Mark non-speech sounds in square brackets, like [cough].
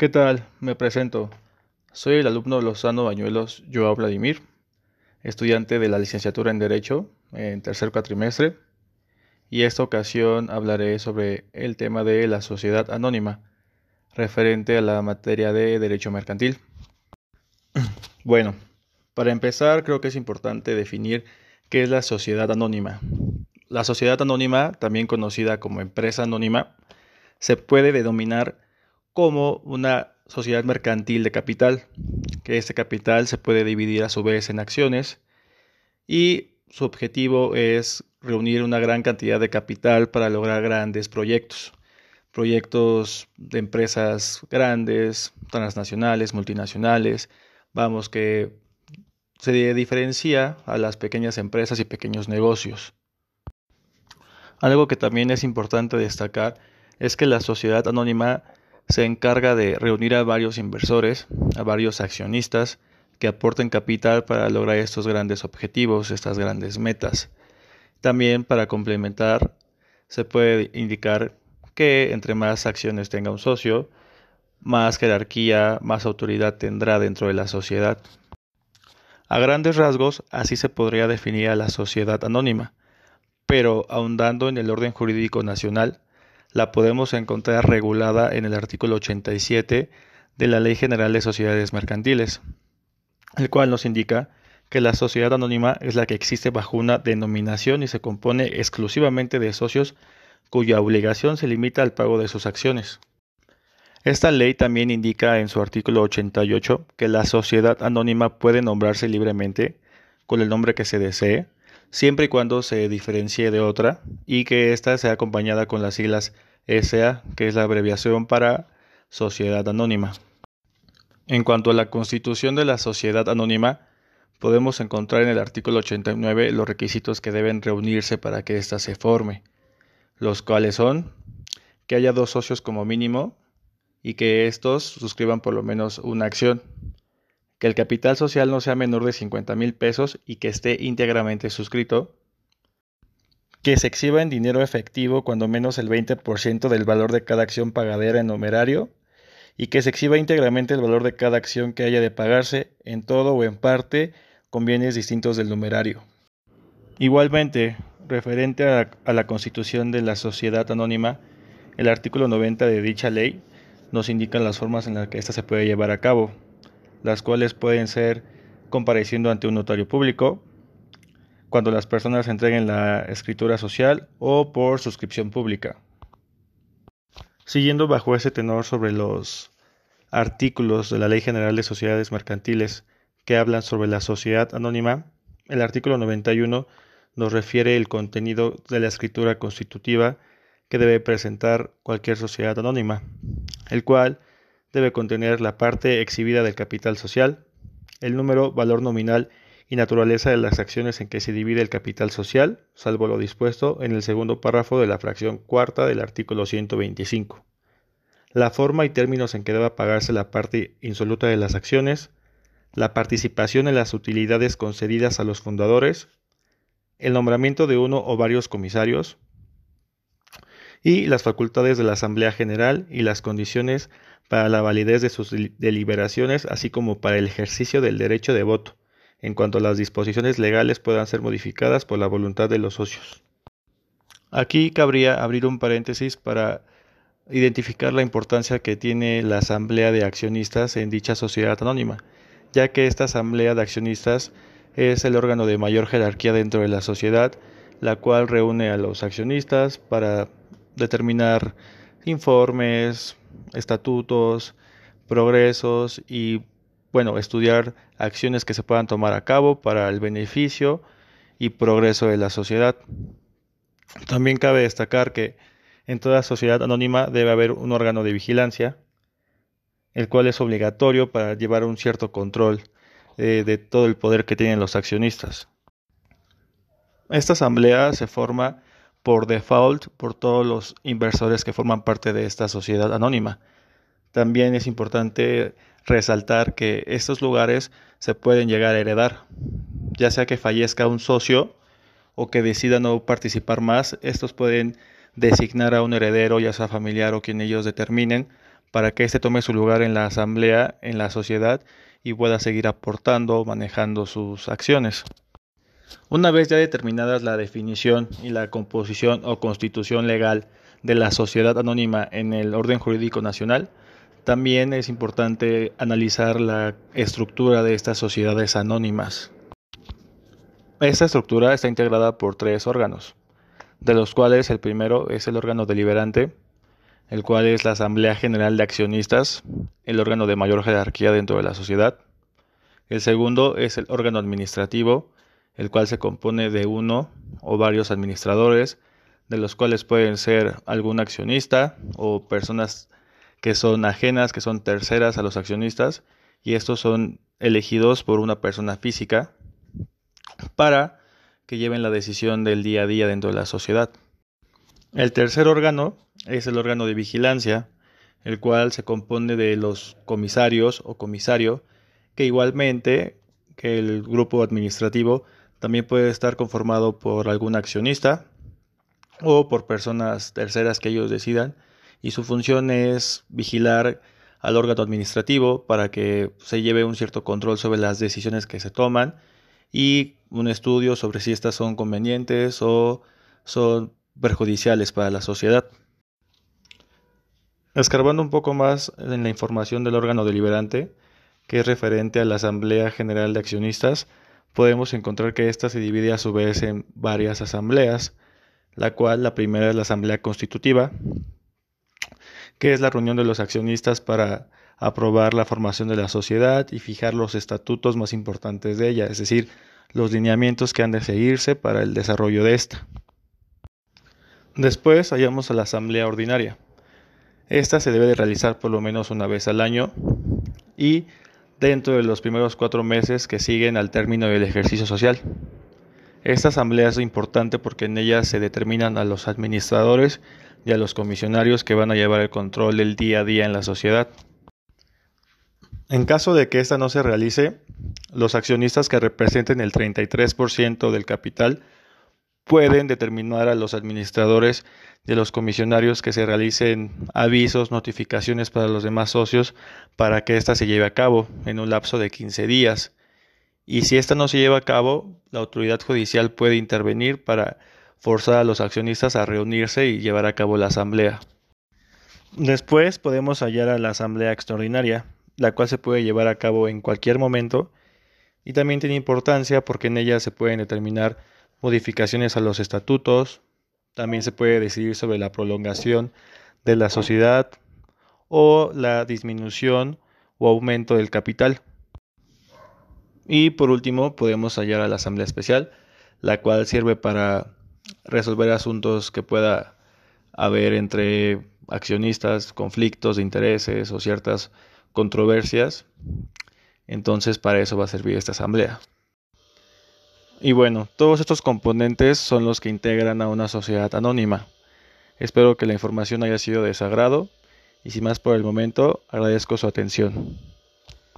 ¿Qué tal? Me presento. Soy el alumno Lozano Bañuelos Joao Vladimir, estudiante de la licenciatura en Derecho en tercer cuatrimestre, y esta ocasión hablaré sobre el tema de la sociedad anónima, referente a la materia de Derecho Mercantil. [clears throat] Bueno, para empezar creo que es importante definir qué es la sociedad anónima. La sociedad anónima, también conocida como empresa anónima, se puede denominar como una sociedad mercantil de capital, que este capital se puede dividir a su vez en acciones y su objetivo es reunir una gran cantidad de capital para lograr grandes proyectos, proyectos de empresas grandes, transnacionales, multinacionales, vamos que se diferencia a las pequeñas empresas y pequeños negocios. Algo que también es importante destacar es que la sociedad anónima se encarga de reunir a varios inversores, a varios accionistas que aporten capital para lograr estos grandes objetivos, estas grandes metas. También para complementar, se puede indicar que entre más acciones tenga un socio, más jerarquía, más autoridad tendrá dentro de la sociedad. A grandes rasgos, así se podría definir a la sociedad anónima, pero ahondando en el orden jurídico nacional, la podemos encontrar regulada en el artículo 87 de la Ley General de Sociedades Mercantiles, el cual nos indica que la sociedad anónima es la que existe bajo una denominación y se compone exclusivamente de socios cuya obligación se limita al pago de sus acciones. Esta ley también indica en su artículo 88 que la sociedad anónima puede nombrarse libremente con el nombre que se desee, siempre y cuando se diferencie de otra y que ésta sea acompañada con las siglas SA, que es la abreviación para Sociedad Anónima. En cuanto a la constitución de la sociedad anónima, podemos encontrar en el artículo 89 los requisitos que deben reunirse para que ésta se forme, los cuales son que haya dos socios como mínimo y que estos suscriban por lo menos una acción que el capital social no sea menor de 50 mil pesos y que esté íntegramente suscrito, que se exhiba en dinero efectivo cuando menos el 20% del valor de cada acción pagadera en numerario y que se exhiba íntegramente el valor de cada acción que haya de pagarse en todo o en parte con bienes distintos del numerario. Igualmente, referente a, a la constitución de la sociedad anónima, el artículo 90 de dicha ley nos indica las formas en las que ésta se puede llevar a cabo las cuales pueden ser compareciendo ante un notario público, cuando las personas entreguen la escritura social o por suscripción pública. Siguiendo bajo ese tenor sobre los artículos de la Ley General de Sociedades Mercantiles que hablan sobre la sociedad anónima, el artículo 91 nos refiere el contenido de la escritura constitutiva que debe presentar cualquier sociedad anónima, el cual debe contener la parte exhibida del capital social, el número, valor nominal y naturaleza de las acciones en que se divide el capital social, salvo lo dispuesto en el segundo párrafo de la fracción cuarta del artículo 125. La forma y términos en que deba pagarse la parte insoluta de las acciones, la participación en las utilidades concedidas a los fundadores, el nombramiento de uno o varios comisarios, y las facultades de la Asamblea General y las condiciones para la validez de sus deliberaciones, así como para el ejercicio del derecho de voto, en cuanto las disposiciones legales puedan ser modificadas por la voluntad de los socios. Aquí cabría abrir un paréntesis para identificar la importancia que tiene la asamblea de accionistas en dicha sociedad anónima, ya que esta asamblea de accionistas es el órgano de mayor jerarquía dentro de la sociedad, la cual reúne a los accionistas para determinar informes, estatutos, progresos y, bueno, estudiar acciones que se puedan tomar a cabo para el beneficio y progreso de la sociedad. También cabe destacar que en toda sociedad anónima debe haber un órgano de vigilancia, el cual es obligatorio para llevar un cierto control eh, de todo el poder que tienen los accionistas. Esta asamblea se forma por default por todos los inversores que forman parte de esta sociedad anónima. También es importante resaltar que estos lugares se pueden llegar a heredar, ya sea que fallezca un socio o que decida no participar más, estos pueden designar a un heredero, ya sea familiar o quien ellos determinen, para que éste tome su lugar en la asamblea, en la sociedad y pueda seguir aportando, manejando sus acciones. Una vez ya determinadas la definición y la composición o constitución legal de la sociedad anónima en el orden jurídico nacional, también es importante analizar la estructura de estas sociedades anónimas. Esta estructura está integrada por tres órganos, de los cuales el primero es el órgano deliberante, el cual es la Asamblea General de Accionistas, el órgano de mayor jerarquía dentro de la sociedad. El segundo es el órgano administrativo, el cual se compone de uno o varios administradores, de los cuales pueden ser algún accionista o personas que son ajenas, que son terceras a los accionistas, y estos son elegidos por una persona física para que lleven la decisión del día a día dentro de la sociedad. El tercer órgano es el órgano de vigilancia, el cual se compone de los comisarios o comisario, que igualmente que el grupo administrativo también puede estar conformado por algún accionista o por personas terceras que ellos decidan y su función es vigilar al órgano administrativo para que se lleve un cierto control sobre las decisiones que se toman y un estudio sobre si estas son convenientes o son perjudiciales para la sociedad. Escarbando un poco más en la información del órgano deliberante, que es referente a la Asamblea General de Accionistas, podemos encontrar que ésta se divide a su vez en varias asambleas, la cual la primera es la Asamblea Constitutiva, que es la reunión de los accionistas para aprobar la formación de la sociedad y fijar los estatutos más importantes de ella, es decir, los lineamientos que han de seguirse para el desarrollo de esta. Después hallamos a la asamblea ordinaria. Esta se debe de realizar por lo menos una vez al año y dentro de los primeros cuatro meses que siguen al término del ejercicio social. Esta asamblea es importante porque en ella se determinan a los administradores y a los comisionarios que van a llevar el control del día a día en la sociedad. En caso de que esta no se realice, los accionistas que representen el 33% del capital pueden determinar a los administradores de los comisionarios que se realicen avisos, notificaciones para los demás socios para que ésta se lleve a cabo en un lapso de 15 días. Y si ésta no se lleva a cabo, la autoridad judicial puede intervenir para forzar a los accionistas a reunirse y llevar a cabo la asamblea. Después podemos hallar a la asamblea extraordinaria, la cual se puede llevar a cabo en cualquier momento y también tiene importancia porque en ella se pueden determinar modificaciones a los estatutos, también se puede decidir sobre la prolongación de la sociedad o la disminución o aumento del capital. Y por último podemos hallar a la Asamblea Especial, la cual sirve para resolver asuntos que pueda haber entre accionistas, conflictos de intereses o ciertas controversias. Entonces para eso va a servir esta asamblea. Y bueno, todos estos componentes son los que integran a una sociedad anónima. Espero que la información haya sido de sagrado y sin más por el momento agradezco su atención.